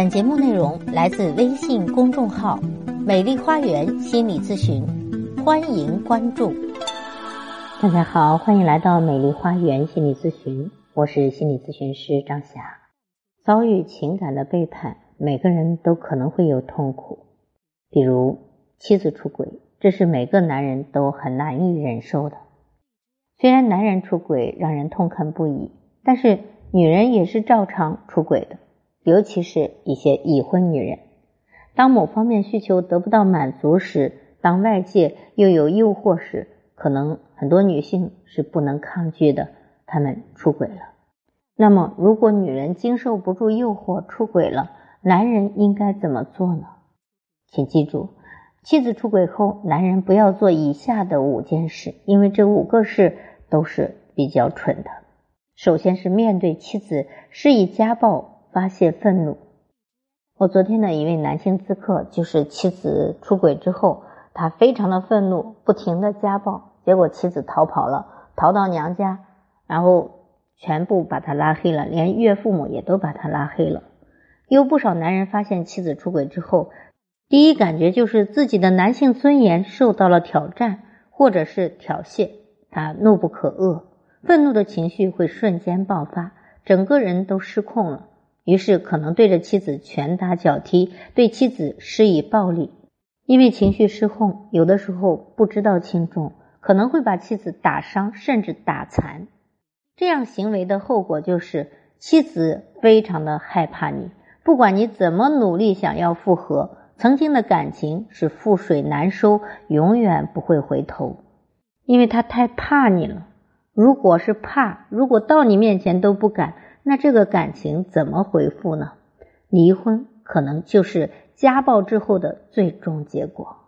本节目内容来自微信公众号“美丽花园心理咨询”，欢迎关注。大家好，欢迎来到美丽花园心理咨询，我是心理咨询师张霞。遭遇情感的背叛，每个人都可能会有痛苦，比如妻子出轨，这是每个男人都很难以忍受的。虽然男人出轨让人痛恨不已，但是女人也是照常出轨的。尤其是一些已婚女人，当某方面需求得不到满足时，当外界又有诱惑时，可能很多女性是不能抗拒的，她们出轨了。那么，如果女人经受不住诱惑出轨了，男人应该怎么做呢？请记住，妻子出轨后，男人不要做以下的五件事，因为这五个事都是比较蠢的。首先是面对妻子施以家暴。发泄愤怒。我昨天的一位男性咨客，就是妻子出轨之后，他非常的愤怒，不停的家暴，结果妻子逃跑了，逃到娘家，然后全部把他拉黑了，连岳父母也都把他拉黑了。有不少男人发现妻子出轨之后，第一感觉就是自己的男性尊严受到了挑战，或者是挑衅，他怒不可遏，愤怒的情绪会瞬间爆发，整个人都失控了。于是可能对着妻子拳打脚踢，对妻子施以暴力。因为情绪失控，有的时候不知道轻重，可能会把妻子打伤，甚至打残。这样行为的后果就是，妻子非常的害怕你，不管你怎么努力想要复合，曾经的感情是覆水难收，永远不会回头，因为他太怕你了。如果是怕，如果到你面前都不敢。那这个感情怎么回复呢？离婚可能就是家暴之后的最终结果。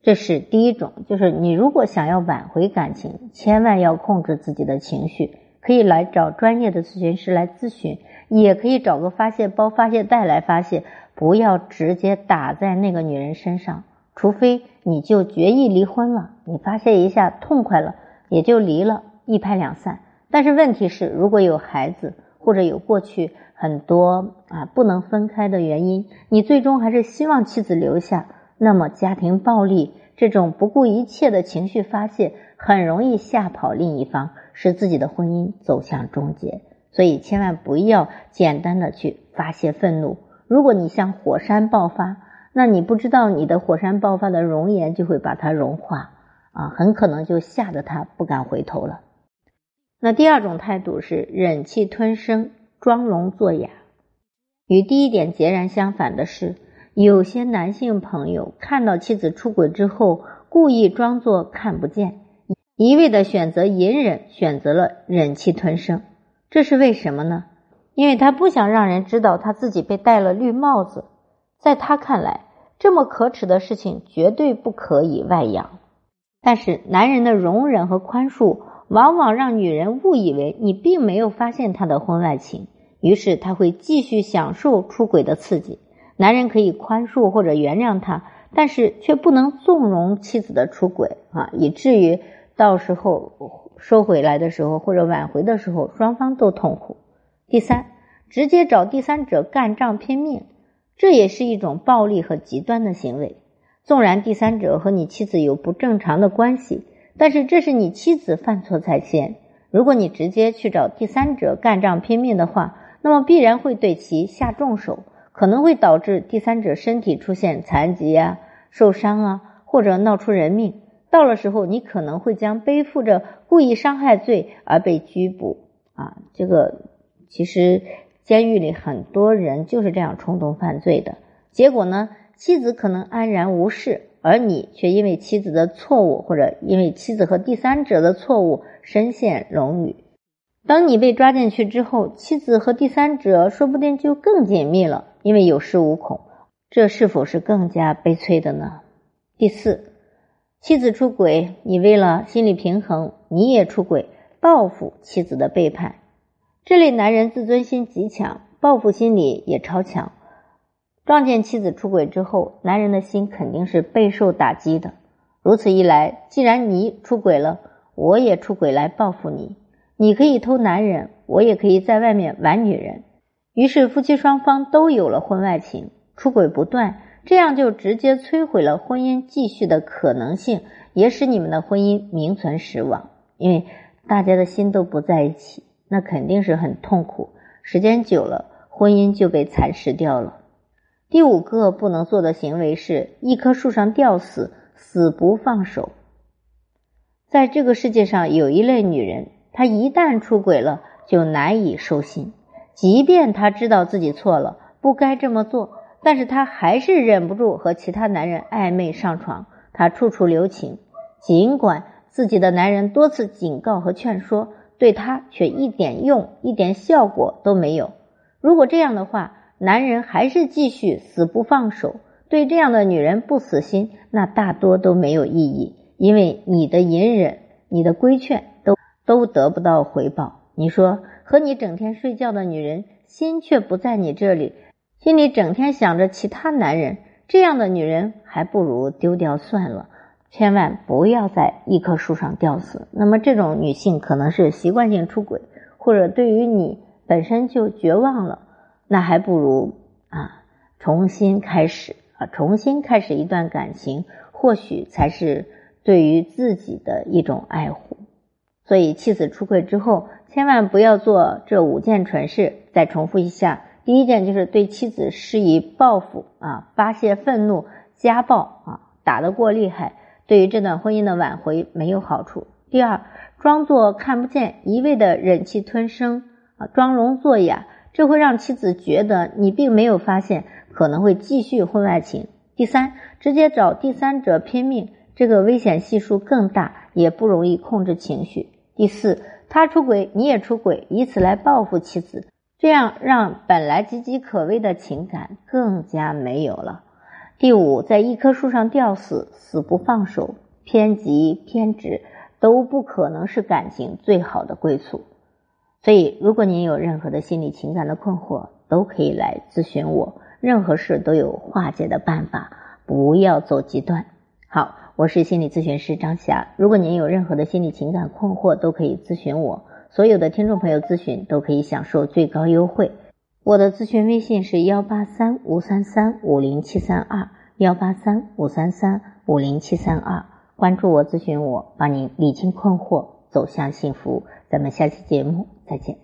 这是第一种，就是你如果想要挽回感情，千万要控制自己的情绪，可以来找专业的咨询师来咨询，也可以找个发泄包、发泄袋来发泄，不要直接打在那个女人身上。除非你就决意离婚了，你发泄一下痛快了，也就离了，一拍两散。但是问题是，如果有孩子或者有过去很多啊不能分开的原因，你最终还是希望妻子留下，那么家庭暴力这种不顾一切的情绪发泄，很容易吓跑另一方，使自己的婚姻走向终结。所以千万不要简单的去发泄愤怒。如果你像火山爆发，那你不知道你的火山爆发的熔岩就会把它融化啊，很可能就吓得他不敢回头了。那第二种态度是忍气吞声、装聋作哑。与第一点截然相反的是，有些男性朋友看到妻子出轨之后，故意装作看不见，一味的选择隐忍，选择了忍气吞声。这是为什么呢？因为他不想让人知道他自己被戴了绿帽子。在他看来，这么可耻的事情绝对不可以外扬。但是男人的容忍和宽恕。往往让女人误以为你并没有发现他的婚外情，于是他会继续享受出轨的刺激。男人可以宽恕或者原谅他，但是却不能纵容妻子的出轨啊，以至于到时候收回来的时候或者挽回的时候，双方都痛苦。第三，直接找第三者干仗拼命，这也是一种暴力和极端的行为。纵然第三者和你妻子有不正常的关系。但是这是你妻子犯错在先，如果你直接去找第三者干仗拼命的话，那么必然会对其下重手，可能会导致第三者身体出现残疾啊、受伤啊，或者闹出人命。到了时候，你可能会将背负着故意伤害罪而被拘捕啊。这个其实监狱里很多人就是这样冲动犯罪的，结果呢，妻子可能安然无事。而你却因为妻子的错误，或者因为妻子和第三者的错误，深陷龙狱。当你被抓进去之后，妻子和第三者说不定就更紧密了，因为有恃无恐。这是否是更加悲催的呢？第四，妻子出轨，你为了心理平衡，你也出轨，报复妻子的背叛。这类男人自尊心极强，报复心理也超强。撞见妻子出轨之后，男人的心肯定是备受打击的。如此一来，既然你出轨了，我也出轨来报复你。你可以偷男人，我也可以在外面玩女人。于是夫妻双方都有了婚外情，出轨不断，这样就直接摧毁了婚姻继续的可能性，也使你们的婚姻名存实亡。因为大家的心都不在一起，那肯定是很痛苦。时间久了，婚姻就被蚕食掉了。第五个不能做的行为是一棵树上吊死，死不放手。在这个世界上，有一类女人，她一旦出轨了，就难以收心。即便她知道自己错了，不该这么做，但是她还是忍不住和其他男人暧昧上床。她处处留情，尽管自己的男人多次警告和劝说，对她却一点用、一点效果都没有。如果这样的话，男人还是继续死不放手，对这样的女人不死心，那大多都没有意义。因为你的隐忍、你的规劝都都得不到回报。你说和你整天睡觉的女人，心却不在你这里，心里整天想着其他男人，这样的女人还不如丢掉算了。千万不要在一棵树上吊死。那么这种女性可能是习惯性出轨，或者对于你本身就绝望了，那还不如啊重新开始啊重新开始一段感情，或许才是。对于自己的一种爱护，所以妻子出轨之后，千万不要做这五件蠢事。再重复一下：第一件就是对妻子施以报复啊，发泄愤怒，家暴啊，打得过厉害，对于这段婚姻的挽回没有好处。第二，装作看不见，一味的忍气吞声啊，装聋作哑，这会让妻子觉得你并没有发现，可能会继续婚外情。第三，直接找第三者拼命。这个危险系数更大，也不容易控制情绪。第四，他出轨，你也出轨，以此来报复妻子，这样让本来岌岌可危的情感更加没有了。第五，在一棵树上吊死，死不放手，偏激偏执，都不可能是感情最好的归宿。所以，如果您有任何的心理情感的困惑，都可以来咨询我，任何事都有化解的办法，不要走极端。好。我是心理咨询师张霞，如果您有任何的心理情感困惑，都可以咨询我。所有的听众朋友咨询都可以享受最高优惠。我的咨询微信是幺八三五三三五零七三二幺八三五三三五零七三二，关注我咨询我，帮您理清困惑，走向幸福。咱们下期节目再见。